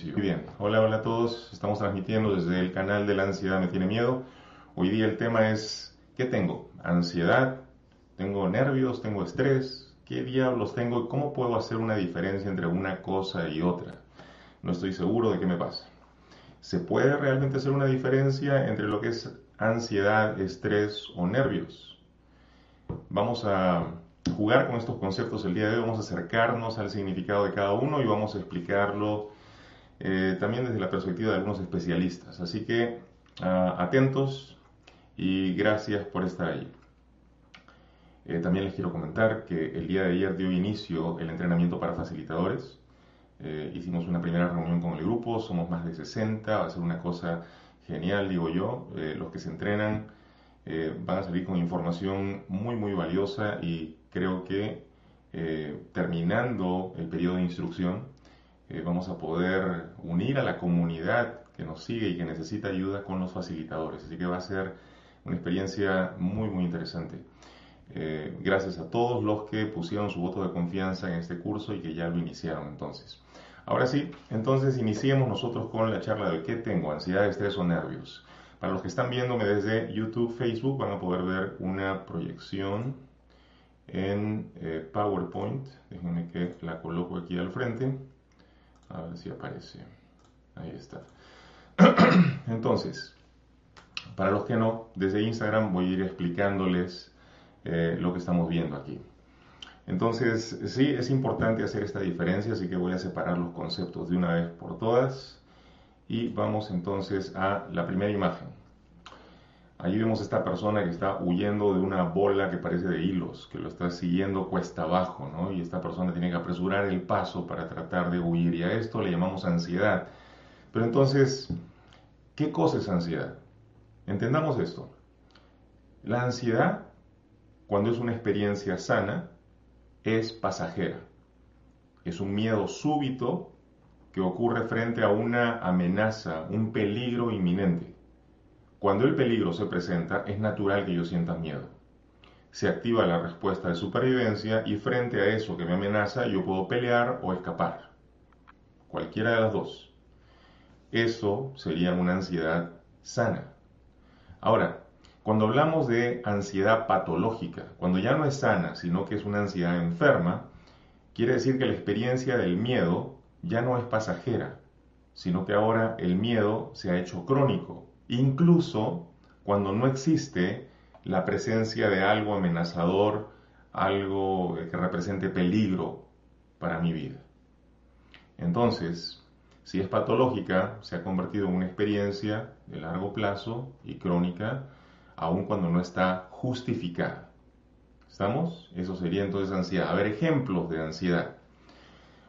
Muy bien. Hola, hola a todos. Estamos transmitiendo desde el canal de la ansiedad me tiene miedo. Hoy día el tema es ¿qué tengo? Ansiedad, tengo nervios, tengo estrés, ¿qué diablos tengo cómo puedo hacer una diferencia entre una cosa y otra? No estoy seguro de qué me pasa. ¿Se puede realmente hacer una diferencia entre lo que es ansiedad, estrés o nervios? Vamos a jugar con estos conceptos el día de hoy, vamos a acercarnos al significado de cada uno y vamos a explicarlo eh, también desde la perspectiva de algunos especialistas. Así que uh, atentos y gracias por estar ahí. Eh, también les quiero comentar que el día de ayer dio inicio el entrenamiento para facilitadores. Eh, hicimos una primera reunión con el grupo, somos más de 60, va a ser una cosa genial, digo yo. Los que se entrenan van a salir con información muy, muy valiosa y creo que terminando el periodo de instrucción eh, vamos a poder unir a la comunidad que nos sigue y que necesita ayuda con los facilitadores. Así que va a ser una experiencia muy, muy interesante. Eh, gracias a todos los que pusieron su voto de confianza en este curso y que ya lo iniciaron entonces. Ahora sí, entonces iniciemos nosotros con la charla de qué tengo, ansiedad, estrés o nervios. Para los que están viéndome desde YouTube, Facebook, van a poder ver una proyección en eh, PowerPoint. Déjenme que la coloco aquí al frente. A ver si aparece. Ahí está. Entonces, para los que no, desde Instagram voy a ir explicándoles eh, lo que estamos viendo aquí. Entonces, sí, es importante hacer esta diferencia, así que voy a separar los conceptos de una vez por todas. Y vamos entonces a la primera imagen. Allí vemos a esta persona que está huyendo de una bola que parece de hilos, que lo está siguiendo cuesta abajo, ¿no? Y esta persona tiene que apresurar el paso para tratar de huir. Y a esto le llamamos ansiedad. Pero entonces, ¿qué cosa es ansiedad? Entendamos esto. La ansiedad, cuando es una experiencia sana, es pasajera. Es un miedo súbito que ocurre frente a una amenaza, un peligro inminente. Cuando el peligro se presenta, es natural que yo sienta miedo. Se activa la respuesta de supervivencia y frente a eso que me amenaza, yo puedo pelear o escapar. Cualquiera de las dos. Eso sería una ansiedad sana. Ahora, cuando hablamos de ansiedad patológica, cuando ya no es sana, sino que es una ansiedad enferma, quiere decir que la experiencia del miedo ya no es pasajera, sino que ahora el miedo se ha hecho crónico, incluso cuando no existe la presencia de algo amenazador, algo que represente peligro para mi vida. Entonces, si es patológica, se ha convertido en una experiencia de largo plazo y crónica, aun cuando no está justificada. ¿Estamos? Eso sería entonces ansiedad. A ver, ejemplos de ansiedad.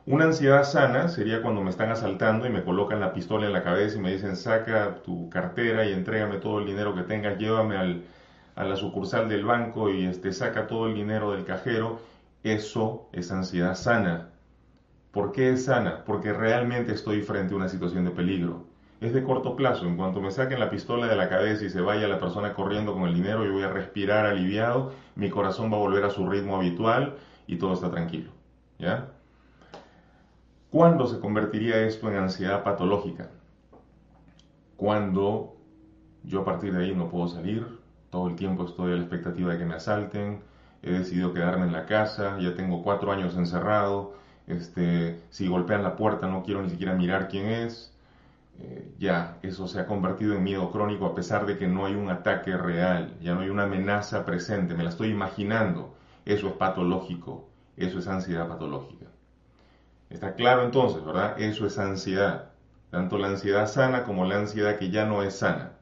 Una ansiedad sana sería cuando me están asaltando y me colocan la pistola en la cabeza y me dicen saca tu cartera y entrégame todo el dinero que tengas, llévame al, a la sucursal del banco y este, saca todo el dinero del cajero. Eso es ansiedad sana. ¿Por qué es sana? Porque realmente estoy frente a una situación de peligro. Es de corto plazo. En cuanto me saquen la pistola de la cabeza y se vaya la persona corriendo con el dinero, yo voy a respirar aliviado, mi corazón va a volver a su ritmo habitual y todo está tranquilo. ¿Ya? ¿Cuándo se convertiría esto en ansiedad patológica? Cuando yo a partir de ahí no puedo salir, todo el tiempo estoy a la expectativa de que me asalten, he decidido quedarme en la casa, ya tengo cuatro años encerrado, este, si golpean la puerta no quiero ni siquiera mirar quién es, eh, ya eso se ha convertido en miedo crónico a pesar de que no hay un ataque real, ya no hay una amenaza presente, me la estoy imaginando, eso es patológico, eso es ansiedad patológica. Está claro entonces, ¿verdad? Eso es ansiedad. Tanto la ansiedad sana como la ansiedad que ya no es sana.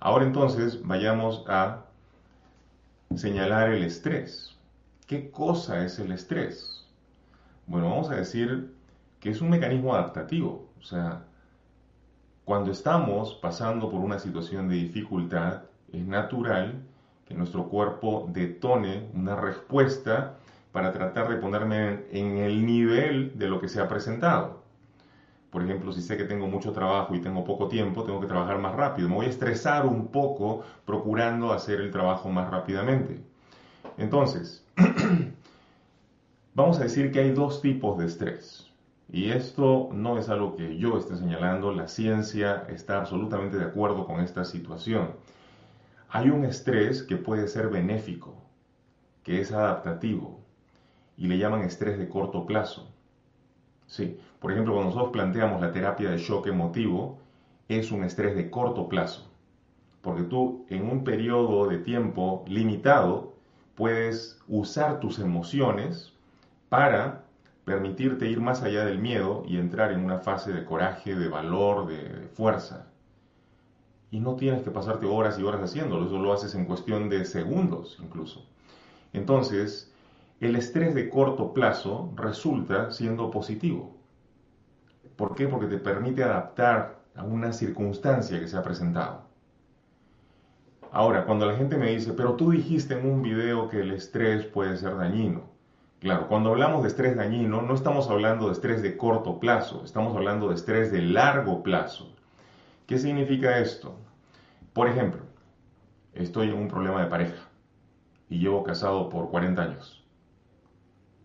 Ahora entonces vayamos a señalar el estrés. ¿Qué cosa es el estrés? Bueno, vamos a decir que es un mecanismo adaptativo. O sea, Cuando estamos pasando por una situación de dificultad, es natural que nuestro cuerpo detone una respuesta para tratar de ponerme en el nivel de lo que se ha presentado. Por ejemplo, si sé que tengo mucho trabajo y tengo poco tiempo, tengo que trabajar más rápido. Me voy a estresar un poco procurando hacer el trabajo más rápidamente. Entonces, vamos a decir que hay dos tipos de estrés. Y esto no es algo que yo esté señalando, la ciencia está absolutamente de acuerdo con esta situación. Hay un estrés que puede ser benéfico, que es adaptativo, y le llaman estrés de corto plazo. Sí, por ejemplo, cuando nosotros planteamos la terapia de shock emotivo, es un estrés de corto plazo, porque tú en un periodo de tiempo limitado puedes usar tus emociones para permitirte ir más allá del miedo y entrar en una fase de coraje, de valor, de, fuerza. Y no tienes que pasarte horas y horas haciéndolo, eso lo haces en cuestión de segundos incluso. Entonces, el estrés de corto plazo resulta siendo positivo. ¿Por qué? Porque te permite adaptar a una circunstancia que se ha presentado. Ahora, cuando la gente me dice, pero tú dijiste en un video que el estrés puede ser dañino. Claro, cuando hablamos de estrés dañino, no estamos hablando de estrés de corto plazo, estamos hablando de estrés de largo plazo. ¿Qué significa esto? Por ejemplo, estoy en un problema de pareja y llevo casado por 40 años.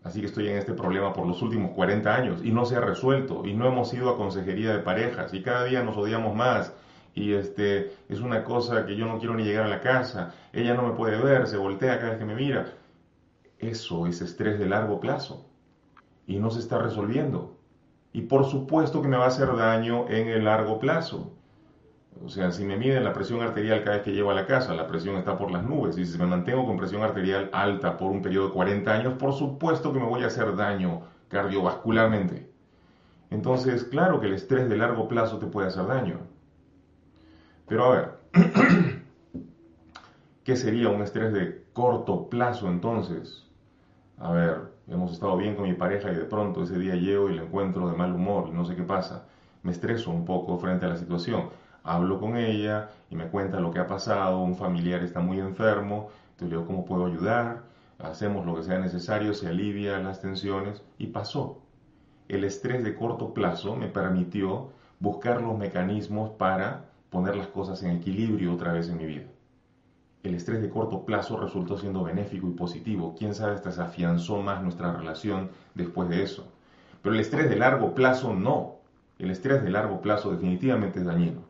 Así que estoy en este problema por los últimos 40 años y no se ha resuelto y no hemos ido a consejería de parejas y cada día nos odiamos más y este es una cosa que yo no quiero ni llegar a la casa, ella no me puede ver, se voltea cada vez que me mira. Eso es estrés de largo plazo y no se está resolviendo. Y por supuesto que me va a hacer daño en el largo plazo. O sea, si me miden la presión arterial cada vez que llego a la casa, la presión está por las nubes. Y si me mantengo con presión arterial alta por un periodo de 40 años, por supuesto que me voy a hacer daño cardiovascularmente. Entonces, claro que el estrés de largo plazo te puede hacer daño. Pero a ver, ¿qué sería un estrés de corto plazo entonces? A ver, hemos estado bien con mi pareja y de pronto ese día llego y le encuentro de mal humor y no sé qué pasa. Me estreso un poco frente a la situación hablo con ella y me cuenta lo que ha pasado, un familiar está muy enfermo, entonces digo cómo puedo ayudar, hacemos lo que sea necesario, se alivia las tensiones y pasó. El estrés de corto plazo me permitió buscar los mecanismos para poner las cosas en equilibrio otra vez en mi vida. El estrés de corto plazo resultó siendo benéfico y positivo. Quién sabe, hasta se afianzó más nuestra relación después de eso. Pero el estrés de largo plazo no. El estrés de largo plazo definitivamente es dañino.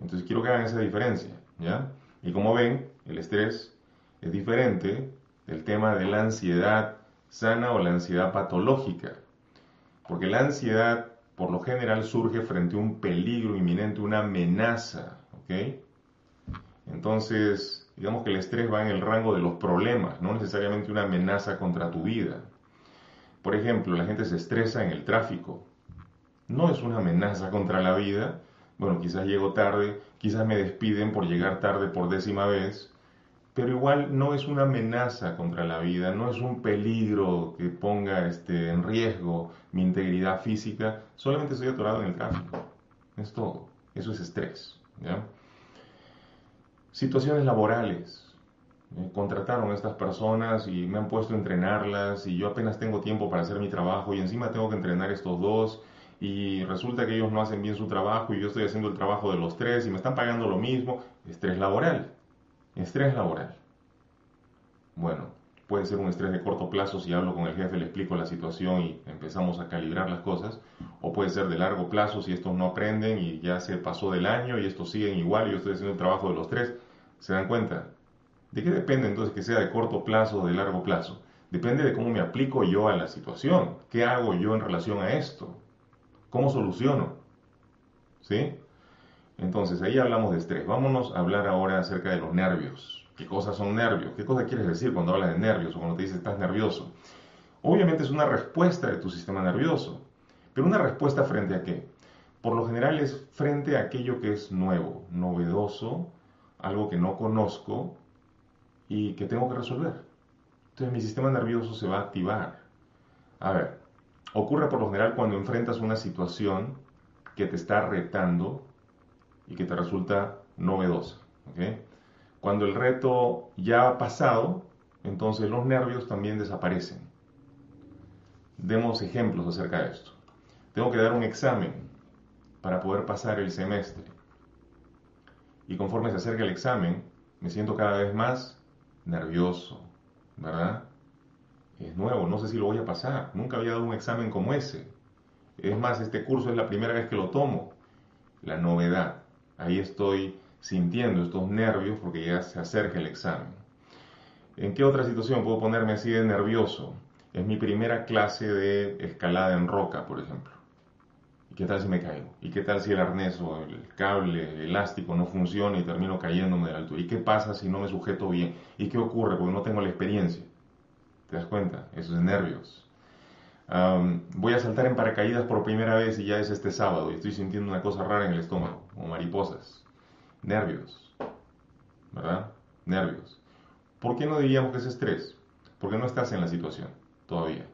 Entonces quiero que hagan esa diferencia, ¿ya? Y como ven, el estrés es diferente del tema de la ansiedad sana o la ansiedad patológica. Porque la ansiedad, por lo general, surge frente a un peligro inminente, una amenaza, ¿ok? Entonces, digamos que el estrés va en el rango de los problemas, no necesariamente una amenaza contra tu vida. Por ejemplo, la gente se estresa en el tráfico. No es una amenaza contra la vida, bueno, quizás llego tarde, quizás me despiden por llegar tarde por décima vez, pero igual no es una amenaza contra la vida, no es un peligro que ponga este, en riesgo mi integridad física, solamente estoy atorado en el tráfico. Es todo. Eso es estrés. Situaciones laborales. Contrataron a estas personas y me han puesto a entrenarlas y yo apenas tengo tiempo para hacer mi trabajo y encima tengo que entrenar estos dos y resulta que ellos no hacen bien su trabajo y yo estoy haciendo el trabajo de los tres y me están pagando lo mismo, estrés laboral, estrés laboral. Bueno, puede ser un estrés de corto plazo si hablo con el jefe, le explico la situación y empezamos a calibrar las cosas, o puede ser de largo plazo si estos no aprenden y ya se pasó del año y estos siguen igual y yo estoy haciendo el trabajo de los tres, ¿se dan cuenta? ¿De qué depende entonces que sea de corto plazo o de largo plazo? Depende de cómo me aplico yo a la situación, qué hago yo en relación a esto. ¿Cómo soluciono? ¿Sí? Entonces, ahí hablamos de estrés. Vámonos a hablar ahora acerca de los nervios. ¿Qué cosas son nervios? ¿Qué cosa quieres decir cuando hablas de nervios o cuando te dices estás nervioso? Obviamente es una respuesta de tu sistema nervioso. Pero una respuesta frente a qué? Por lo general es frente a aquello que es nuevo, novedoso, algo que no conozco y que tengo que resolver. Entonces mi sistema nervioso se va a activar. A ver, Ocurre por lo general cuando enfrentas una situación que te está retando y que te resulta novedosa. Cuando el reto ya ha pasado, entonces los nervios también desaparecen. Demos ejemplos acerca de esto. Tengo que dar un examen para poder pasar el semestre. Y conforme se acerca el examen, me siento cada vez más nervioso, ¿verdad? Es nuevo, no sé si lo voy a pasar. Nunca había dado un examen como ese. Es más, este curso es la primera vez que lo tomo. La novedad. Ahí estoy sintiendo estos nervios porque ya se acerca el examen. ¿En qué otra situación puedo ponerme así de nervioso? Es mi primera clase de escalada en roca, por ejemplo. ¿Y qué tal si me caigo? ¿Y qué tal si el arnés o el cable el elástico no funciona y termino cayéndome de la altura? ¿Y qué pasa si no me sujeto bien? ¿Y qué ocurre? Porque no tengo la experiencia. ¿Te das cuenta? Eso es nervios. voy a saltar en paracaídas por primera vez y ya es este sábado y estoy sintiendo una cosa rara en el estómago, como mariposas. Nervios. ¿Verdad? Nervios. ¿Por qué no diríamos que es estrés? Porque no estás en la situación todavía.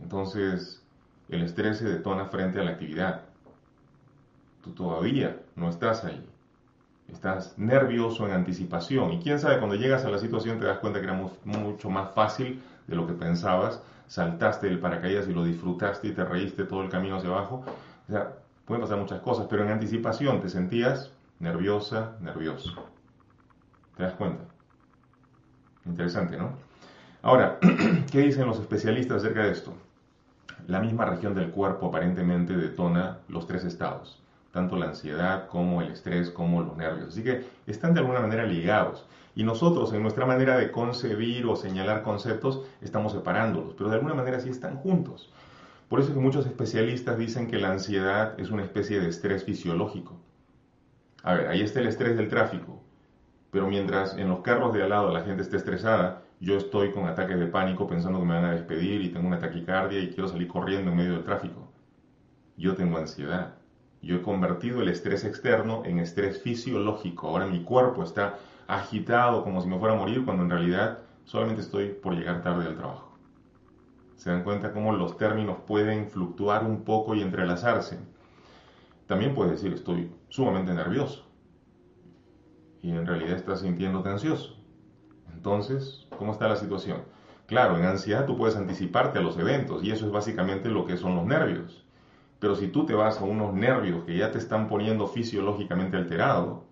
Entonces, el estrés se detona frente a la actividad. Tú todavía no estás ahí. Estás nervioso en anticipación. Y quién sabe, cuando llegas a la situación te das cuenta que era mucho más fácil de lo que pensabas. Saltaste del paracaídas y lo disfrutaste y te reíste todo el camino hacia abajo. O sea, pueden pasar muchas cosas, pero en anticipación te sentías nerviosa, nervioso. ¿Te das cuenta? Interesante, ¿no? Ahora, ¿qué dicen los especialistas acerca de esto? La misma región del cuerpo aparentemente detona los tres estados, tanto la ansiedad como el estrés como los nervios. Así que están de alguna manera ligados. Y nosotros en nuestra manera de concebir o señalar conceptos estamos separándolos, pero de alguna manera sí están juntos. Por eso es que muchos especialistas dicen que la ansiedad es una especie de estrés fisiológico. A ver, ahí está el estrés del tráfico, pero mientras en los carros de al lado la gente esté estresada, yo estoy con ataques de pánico pensando que me van a despedir y tengo una taquicardia y quiero salir corriendo en medio del tráfico. Yo tengo ansiedad. Yo he convertido el estrés externo en estrés fisiológico. Ahora mi cuerpo está agitado como si me fuera a morir cuando en realidad solamente estoy por llegar tarde al trabajo. ¿Se dan cuenta cómo los términos pueden fluctuar un poco y entrelazarse? También puedes decir estoy sumamente nervioso y en realidad estás sintiéndote ansioso. Entonces, ¿cómo está la situación? Claro, en ansiedad tú puedes anticiparte a los eventos y eso es básicamente lo que son los nervios. Pero si tú te vas a unos nervios que ya te están poniendo fisiológicamente alterado,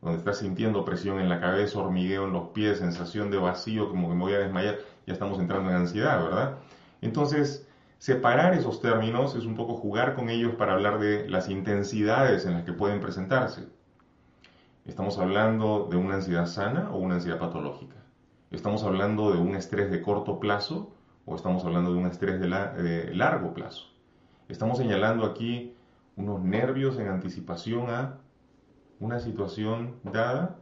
donde estás sintiendo presión en la cabeza, hormigueo en los pies, sensación de vacío, como que me voy a desmayar, ya estamos entrando en ansiedad, ¿verdad? Entonces, separar esos términos es un poco jugar con ellos para hablar de las intensidades en las que pueden presentarse. ¿Estamos hablando de una ansiedad sana o una ansiedad patológica? ¿Estamos hablando de un estrés de corto plazo o estamos hablando de un estrés de, largo plazo? Estamos señalando aquí unos nervios en anticipación a una situación dada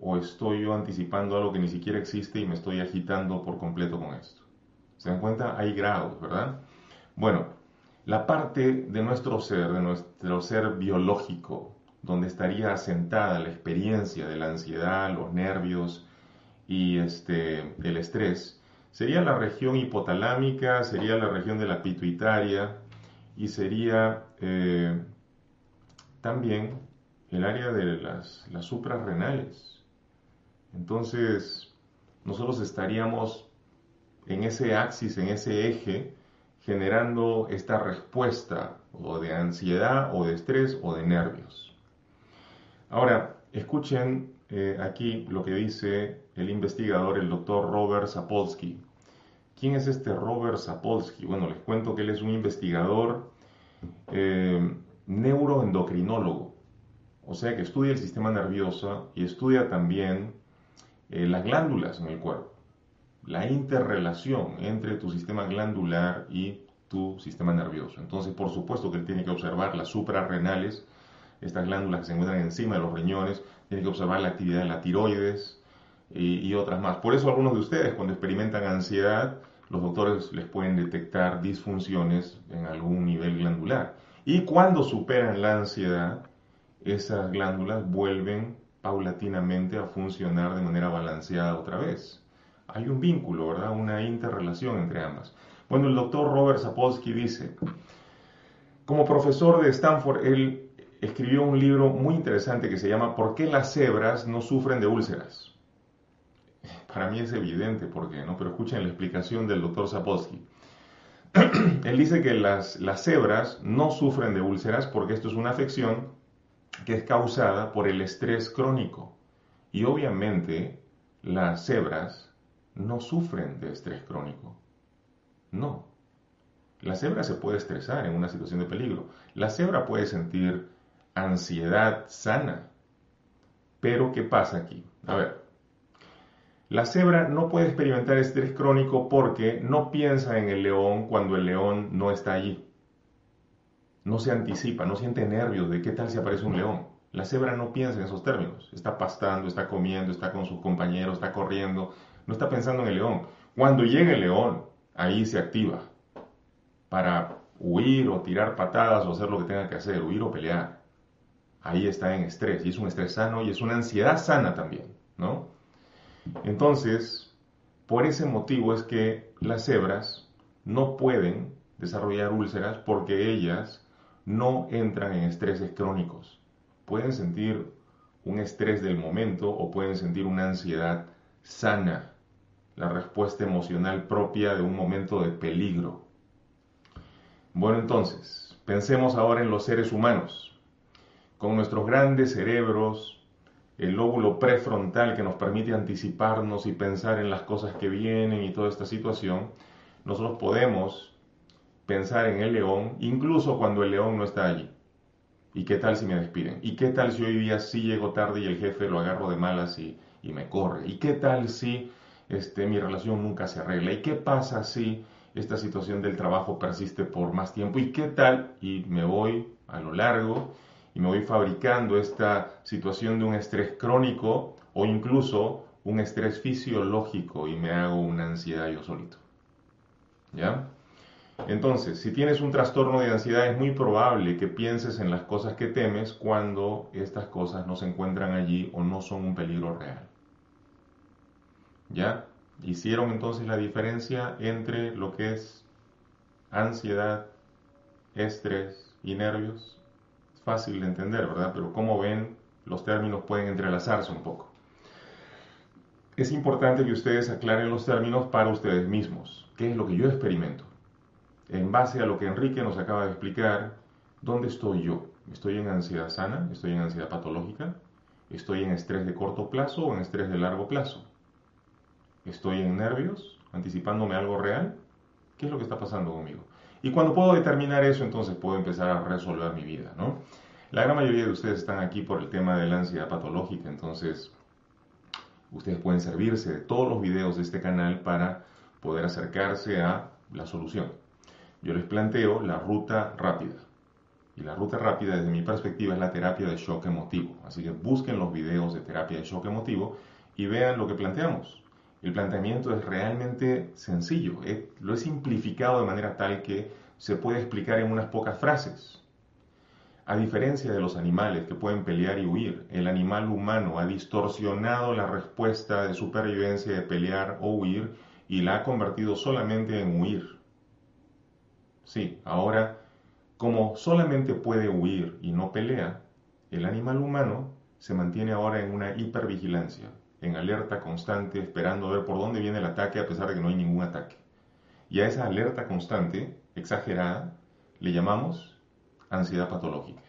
o estoy yo anticipando algo que ni siquiera existe y me estoy agitando por completo con esto. ¿Se dan cuenta? Hay grados, ¿verdad? Bueno, la parte de nuestro ser, de nuestro ser biológico, donde estaría asentada la experiencia de la ansiedad, los nervios, y este, el estrés, sería la región hipotalámica, sería la región de la pituitaria y sería eh, también el área de las, las suprarrenales. Entonces, nosotros estaríamos en ese axis, en ese eje, generando esta respuesta o de ansiedad o de estrés o de nervios. Ahora, escuchen eh, aquí lo que dice el investigador, el doctor Robert Sapolsky. ¿Quién es este Robert Sapolsky? Bueno, les cuento que él es un investigador eh, neuroendocrinólogo, o sea que estudia el sistema nervioso y estudia también eh, las glándulas en el cuerpo, la interrelación entre tu sistema glandular y tu sistema nervioso. Entonces, por supuesto que él tiene que observar las suprarrenales, estas glándulas que se encuentran encima de los riñones, tiene que observar la actividad de la tiroides y, otras más. Por eso algunos de ustedes cuando experimentan ansiedad, los doctores les pueden detectar disfunciones en algún nivel glandular. Y cuando superan la ansiedad, esas glándulas vuelven paulatinamente a funcionar de manera balanceada otra vez. Hay un vínculo, ¿verdad? Una interrelación entre ambas. Bueno, el doctor Robert Sapolsky dice, como profesor de Stanford, él escribió un libro muy interesante que se llama ¿Por qué las cebras no sufren de úlceras? Para mí es evidente por qué, ¿no? Pero escuchen la explicación del doctor Sapolsky. Él dice que las, las cebras no sufren de úlceras porque esto es una afección que es causada por el estrés crónico. Y obviamente las cebras no sufren de estrés crónico. No. La cebra se puede estresar en una situación de peligro. La cebra puede sentir ansiedad sana. Pero ¿qué pasa aquí? A ver, la cebra no puede experimentar estrés crónico porque no piensa en el león cuando el león no está allí. No se anticipa, no siente nervios de qué tal si aparece un león. La cebra no piensa en esos términos. Está pastando, está comiendo, está con sus compañeros, está corriendo. No está pensando en el león. Cuando llega el león, ahí se activa para huir o tirar patadas o hacer lo que tenga que hacer, huir o pelear. Ahí está en estrés y es un estrés sano y es una ansiedad sana también, ¿no? Entonces, por ese motivo es que las cebras no pueden desarrollar úlceras porque ellas no entran en estreses crónicos. Pueden sentir un estrés del momento o pueden sentir una ansiedad sana, la respuesta emocional propia de un momento de peligro. Bueno, entonces, pensemos ahora en los seres humanos. Con nuestros grandes cerebros, el lóbulo prefrontal que nos permite anticiparnos y pensar en las cosas que vienen y toda esta situación, nosotros podemos pensar en el león incluso cuando el león no está allí. ¿Y qué tal si me despiden? ¿Y qué tal si hoy día sí llego tarde y el jefe lo agarro de malas y, y me corre? ¿Y qué tal si este, mi relación nunca se arregla? ¿Y qué pasa si esta situación del trabajo persiste por más tiempo? ¿Y qué tal? Y me voy a lo largo y me voy fabricando esta situación de un estrés crónico o incluso un estrés fisiológico y me hago una ansiedad yo solito. ¿Ya? Entonces, si tienes un trastorno de ansiedad es muy probable que pienses en las cosas que temes cuando estas cosas no se encuentran allí o no son un peligro real. ¿Ya? Hicieron entonces la diferencia entre lo que es ansiedad, estrés y nervios fácil de entender, ¿verdad? Pero como ven, los términos pueden entrelazarse un poco. Es importante que ustedes aclaren los términos para ustedes mismos. ¿Qué es lo que yo experimento? En base a lo que Enrique nos acaba de explicar, ¿dónde estoy yo? ¿Estoy en ansiedad sana? ¿Estoy en ansiedad patológica? ¿Estoy en estrés de corto plazo o en estrés de largo plazo? ¿Estoy en nervios? ¿Anticipándome algo real? ¿Qué es lo que está pasando conmigo? Y cuando puedo determinar eso, entonces puedo empezar a resolver mi vida, ¿no? La gran mayoría de ustedes están aquí por el tema de la ansiedad patológica, entonces ustedes pueden servirse de todos los videos de este canal para poder acercarse a la solución. Yo les planteo la ruta rápida. Y la ruta rápida, desde mi perspectiva, es la terapia de shock emotivo. Así que busquen los videos de terapia de shock emotivo y vean lo que planteamos. El planteamiento es realmente sencillo, lo he simplificado de manera tal que se puede explicar en unas pocas frases. A diferencia de los animales que pueden pelear y huir, el animal humano ha distorsionado la respuesta de supervivencia de pelear o huir y la ha convertido solamente en huir. Sí, ahora, como solamente puede huir y no pelea, el animal humano se mantiene ahora en una hipervigilancia en alerta constante, esperando a ver por dónde viene el ataque a pesar de que no hay ningún ataque. Y a esa alerta constante, exagerada, le llamamos ansiedad patológica.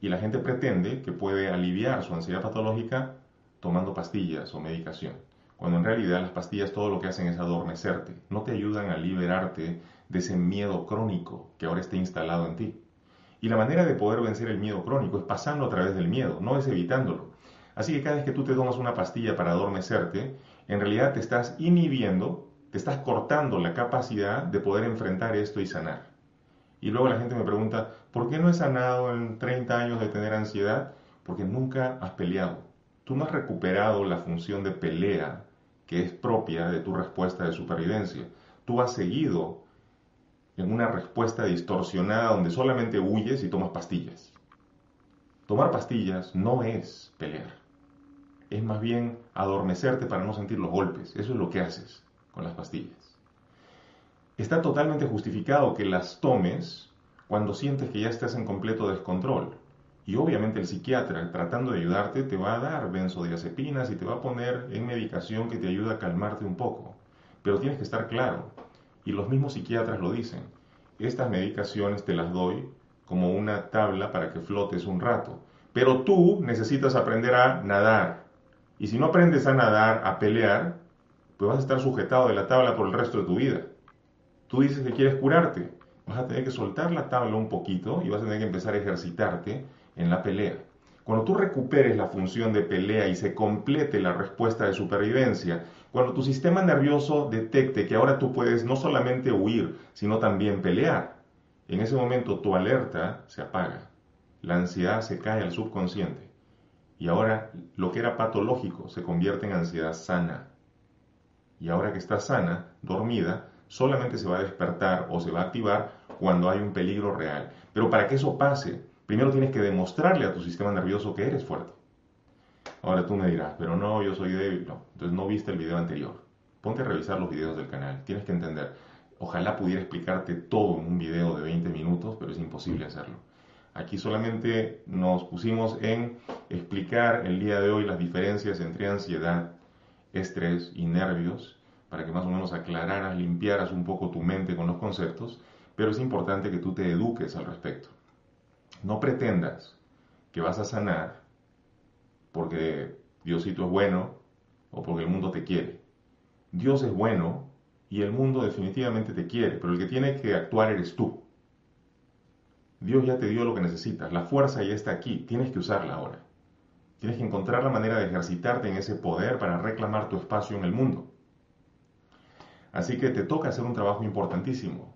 Y la gente pretende que puede aliviar su ansiedad patológica tomando pastillas o medicación, cuando en realidad las pastillas todo lo que hacen es adormecerte, no te ayudan a liberarte de ese miedo crónico que ahora está instalado en ti. Y la manera de poder vencer el miedo crónico es pasando a través del miedo, no es evitándolo. Así que cada vez que tú te tomas una pastilla para adormecerte, en realidad te estás inhibiendo, te estás cortando la capacidad de poder enfrentar esto y sanar. Y luego la gente me pregunta, ¿por qué no he sanado en 30 años de tener ansiedad? Porque nunca has peleado. Tú no has recuperado la función de pelea que es propia de tu respuesta de supervivencia. Tú has seguido en una respuesta distorsionada donde solamente huyes y tomas pastillas. Tomar pastillas no es pelear es más bien adormecerte para no sentir los golpes. Eso es lo que haces con las pastillas. Está totalmente justificado que las tomes cuando sientes que ya estás en completo descontrol. Y obviamente el psiquiatra, tratando de ayudarte, te va a dar benzodiazepinas y te va a poner en medicación que te ayuda a calmarte un poco. Pero tienes que estar claro, y los mismos psiquiatras lo dicen, estas medicaciones te las doy como una tabla para que flotes un rato. Pero tú necesitas aprender a nadar. Y si no aprendes a nadar, a pelear, pues vas a estar sujetado de la tabla por el resto de tu vida. Tú dices que quieres curarte, vas a tener que soltar la tabla un poquito y vas a tener que empezar a ejercitarte en la pelea. Cuando tú recuperes la función de pelea y se complete la respuesta de supervivencia, cuando tu sistema nervioso detecte que ahora tú puedes no solamente huir, sino también pelear, en ese momento tu alerta se apaga, la ansiedad se cae al subconsciente y ahora lo que era patológico se convierte en ansiedad sana. Y ahora que está sana, dormida, solamente se va a despertar o se va a activar cuando hay un peligro real. Pero para que eso pase, primero tienes que demostrarle a tu sistema nervioso que eres fuerte. Ahora tú me dirás, pero no, yo soy débil. No, entonces no viste el video anterior. Ponte a revisar los videos del canal. Tienes que entender. Ojalá pudiera explicarte todo en un video de 20 minutos, pero es imposible hacerlo. Aquí solamente nos pusimos en explicar el día de hoy las diferencias entre ansiedad, estrés y nervios, para que más o menos aclararas, limpiaras un poco tu mente con los conceptos, pero es importante que tú te eduques al respecto. No pretendas que vas a sanar porque Diosito es bueno o porque el mundo te quiere. Dios es bueno y el mundo definitivamente te quiere, pero el que tiene que actuar eres tú. Dios ya te dio lo que necesitas, la fuerza ya está aquí, tienes que usarla ahora. Tienes que encontrar la manera de ejercitarte en ese poder para reclamar tu espacio en el mundo. Así que te toca hacer un trabajo importantísimo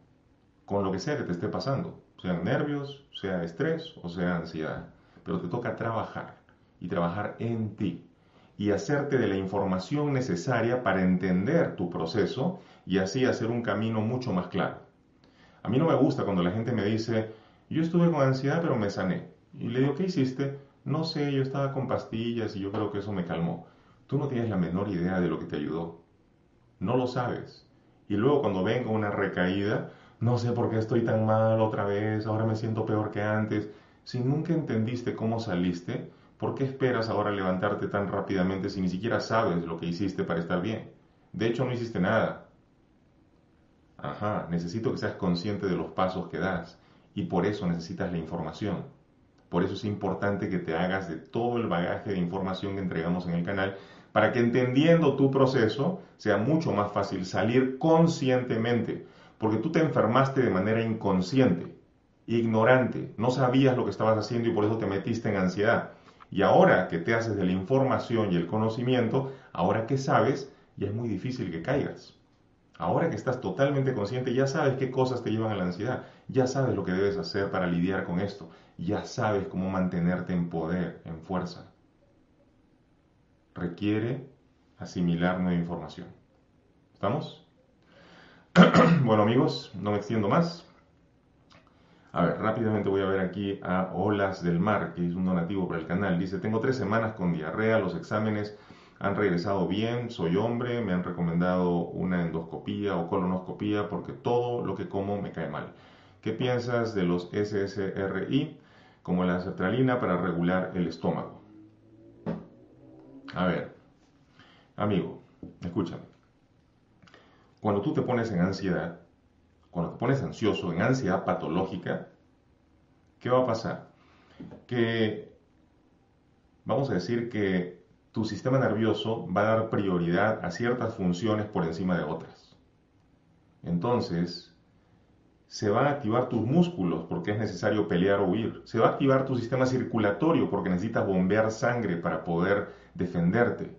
con lo que sea que te esté pasando, sean nervios, sea estrés o sea ansiedad, pero te toca trabajar y trabajar en ti y hacerte de la información necesaria para entender tu proceso y así hacer un camino mucho más claro. A mí no me gusta cuando la gente me dice, yo estuve con ansiedad pero me sané. Y le digo, ¿qué hiciste? No sé, yo estaba con pastillas y yo creo que eso me calmó. Tú no tienes la menor idea de lo que te ayudó. No lo sabes. Y luego cuando venga una recaída, no sé por qué estoy tan mal otra vez, ahora me siento peor que antes. Si nunca entendiste cómo saliste, ¿por qué esperas ahora levantarte tan rápidamente si ni siquiera sabes lo que hiciste para estar bien? De hecho, no hiciste nada. Ajá, necesito que seas consciente de los pasos que das y por eso necesitas la información. Por eso es importante que te hagas de todo el bagaje de información que entregamos en el canal para que entendiendo tu proceso sea mucho más fácil salir conscientemente, porque tú te enfermaste de manera inconsciente, ignorante, no sabías lo que estabas haciendo y por eso te metiste en ansiedad. Y ahora que te haces de la información y el conocimiento, ahora que sabes, ya es muy difícil que caigas. Ahora que estás totalmente consciente, ya sabes qué cosas te llevan a la ansiedad, ya sabes lo que debes hacer para lidiar con esto, ya sabes cómo mantenerte en poder, en fuerza. Requiere asimilar nueva información. ¿Estamos? bueno amigos, no me extiendo más. A ver, rápidamente voy a ver aquí a Olas del Mar, que es un donativo para el canal. Dice, tengo tres semanas con diarrea, los exámenes han regresado bien, soy hombre, me han recomendado una endoscopía o colonoscopía porque todo lo que como me cae mal. ¿Qué piensas de los SSRI como la sertralina para regular el estómago? A ver, amigo, escúchame. Cuando tú te pones en ansiedad, cuando te pones ansioso, en ansiedad patológica, ¿qué va a pasar? Que vamos a decir que tu sistema nervioso va a dar prioridad a ciertas funciones por encima de otras. Entonces, se van a activar tus músculos porque es necesario pelear o huir. Se va a activar tu sistema circulatorio porque necesitas bombear sangre para poder defenderte.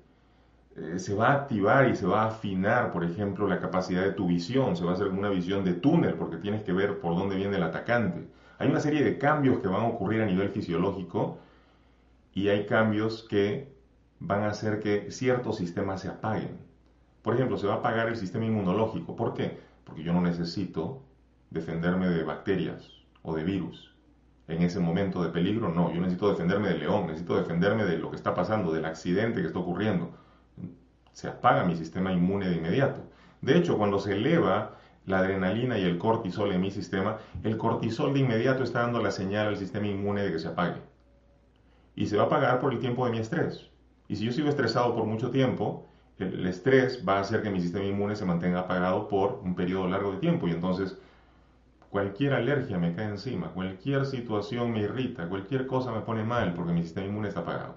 Eh, se va a activar y se va a afinar, por ejemplo, la capacidad de tu visión. Se va a hacer una visión de túnel porque tienes que ver por dónde viene el atacante. Hay una serie de cambios que van a ocurrir a nivel fisiológico y hay cambios que van a hacer que ciertos sistemas se apaguen. Por ejemplo, se va a apagar el sistema inmunológico. ¿Por qué? Porque yo no necesito defenderme de bacterias o de virus. En ese momento de peligro, no. Yo necesito defenderme del león, necesito defenderme de lo que está pasando, del accidente que está ocurriendo. Se apaga mi sistema inmune de inmediato. De hecho, cuando se eleva la adrenalina y el cortisol en mi sistema, el cortisol de inmediato está dando la señal al sistema inmune de que se apague. Y se va a apagar por el tiempo de mi estrés. Y si yo sigo estresado por mucho tiempo, el estrés va a hacer que mi sistema inmune se mantenga apagado por un periodo largo de tiempo. Y entonces cualquier alergia me cae encima, cualquier situación me irrita, cualquier cosa me pone mal porque mi sistema inmune está apagado.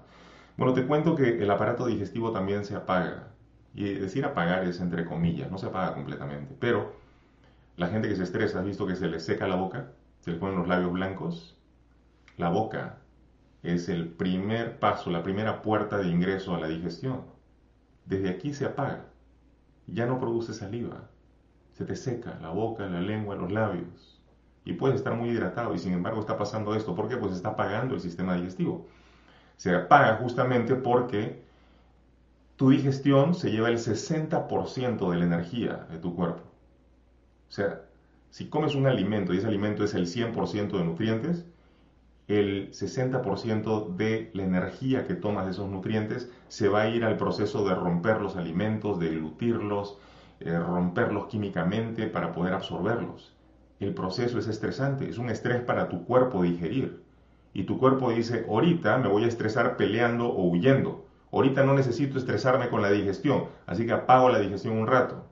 Bueno, te cuento que el aparato digestivo también se apaga. Y decir apagar es entre comillas, no se apaga completamente. Pero la gente que se estresa, ¿has visto que se le seca la boca? Se le ponen los labios blancos. La boca es el primer paso, la primera puerta de ingreso a la digestión. Desde aquí se apaga. Ya no produce saliva. Se te seca la boca, la lengua, los labios. Y puedes estar muy hidratado y sin embargo está pasando esto. ¿Por qué? Pues está apagando el sistema digestivo. Se apaga justamente porque tu digestión se lleva el 60% de la energía de tu cuerpo. O sea, si comes un alimento y ese alimento es el 100% de nutrientes, el 60% de la energía que tomas de esos nutrientes se va a ir al proceso de romper los alimentos, de dilutirlos, eh, romperlos químicamente para poder absorberlos. El proceso es estresante, es un estrés para tu cuerpo digerir. Y tu cuerpo dice, ahorita me voy a estresar peleando o huyendo. Ahorita no necesito estresarme con la digestión, así que apago la digestión un rato.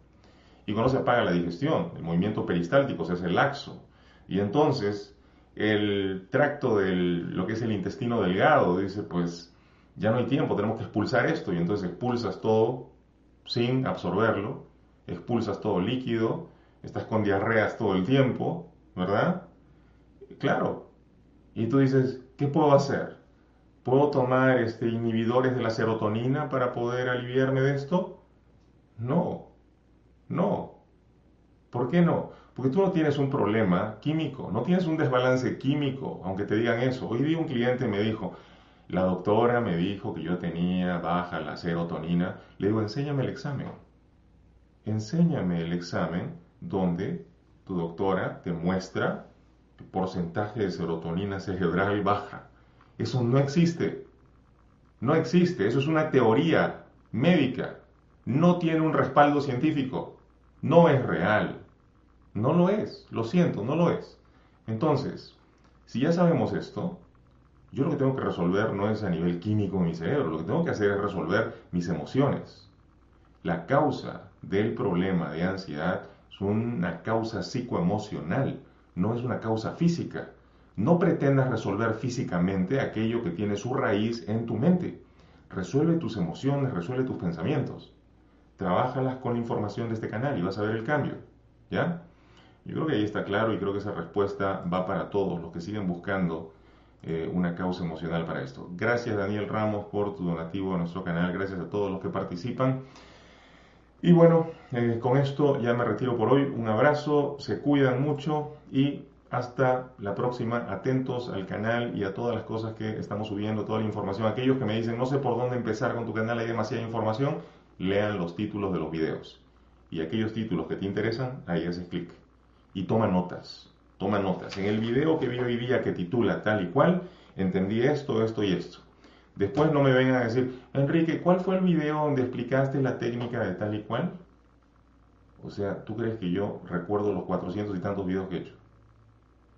Y cuando se apaga la digestión, el movimiento peristáltico se hace laxo. Y entonces el tracto de lo que es el intestino delgado dice, pues ya no hay tiempo, tenemos que expulsar esto. Y entonces expulsas todo sin absorberlo, expulsas todo líquido, estás con diarreas todo el tiempo, ¿verdad? Claro. Y tú dices, ¿qué puedo hacer? ¿Puedo tomar este, inhibidores de la serotonina para poder aliviarme de esto? No, no. ¿Por qué no? Porque tú no tienes un problema químico, no tienes un desbalance químico, aunque te digan eso. Hoy día un cliente me dijo, la doctora me dijo que yo tenía baja la serotonina. Le digo, enséñame el examen. Enséñame el examen donde tu doctora te muestra el porcentaje de serotonina cerebral baja. Eso no existe. No existe. Eso es una teoría médica. No tiene un respaldo científico. No es real. No lo es. Lo siento, no lo es. Entonces, si ya sabemos esto, yo lo que tengo que resolver no es a nivel químico en mi cerebro. Lo que tengo que hacer es resolver mis emociones. La causa del problema de ansiedad es una causa psicoemocional, no es una causa física. No pretendas resolver físicamente aquello que tiene su raíz en tu mente. Resuelve tus emociones, resuelve tus pensamientos. Trabájalas con la información de este canal y vas a ver el cambio. ¿Ya? Yo creo que ahí está claro y creo que esa respuesta va para todos los que siguen buscando eh, una causa emocional para esto. Gracias Daniel Ramos por tu donativo a nuestro canal, gracias a todos los que participan. Y bueno, eh, con esto ya me retiro por hoy. Un abrazo, se cuidan mucho y hasta la próxima. Atentos al canal y a todas las cosas que estamos subiendo, toda la información. Aquellos que me dicen, no sé por dónde empezar con tu canal, hay demasiada información, lean los títulos de los videos. Y aquellos títulos que te interesan, ahí haces clic. Y toma notas, toma notas. En el video que vi hoy día que titula tal y cual, entendí esto, esto y esto. Después no me vengan a decir, Enrique, ¿cuál fue el video donde explicaste la técnica de tal y cual? O sea, ¿tú crees que yo recuerdo los 400 y tantos videos que he hecho?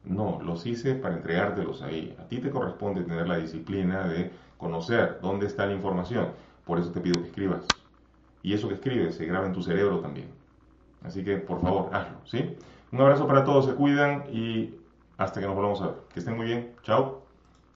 No, los hice para entregártelos ahí. A ti te corresponde tener la disciplina de conocer dónde está la información. Por eso te pido que escribas. Y eso que escribes se graba en tu cerebro también. Así que, por favor, hazlo, ¿sí? Un abrazo para todos, se cuidan y hasta que nos volvamos a ver. Que estén muy bien. Chao.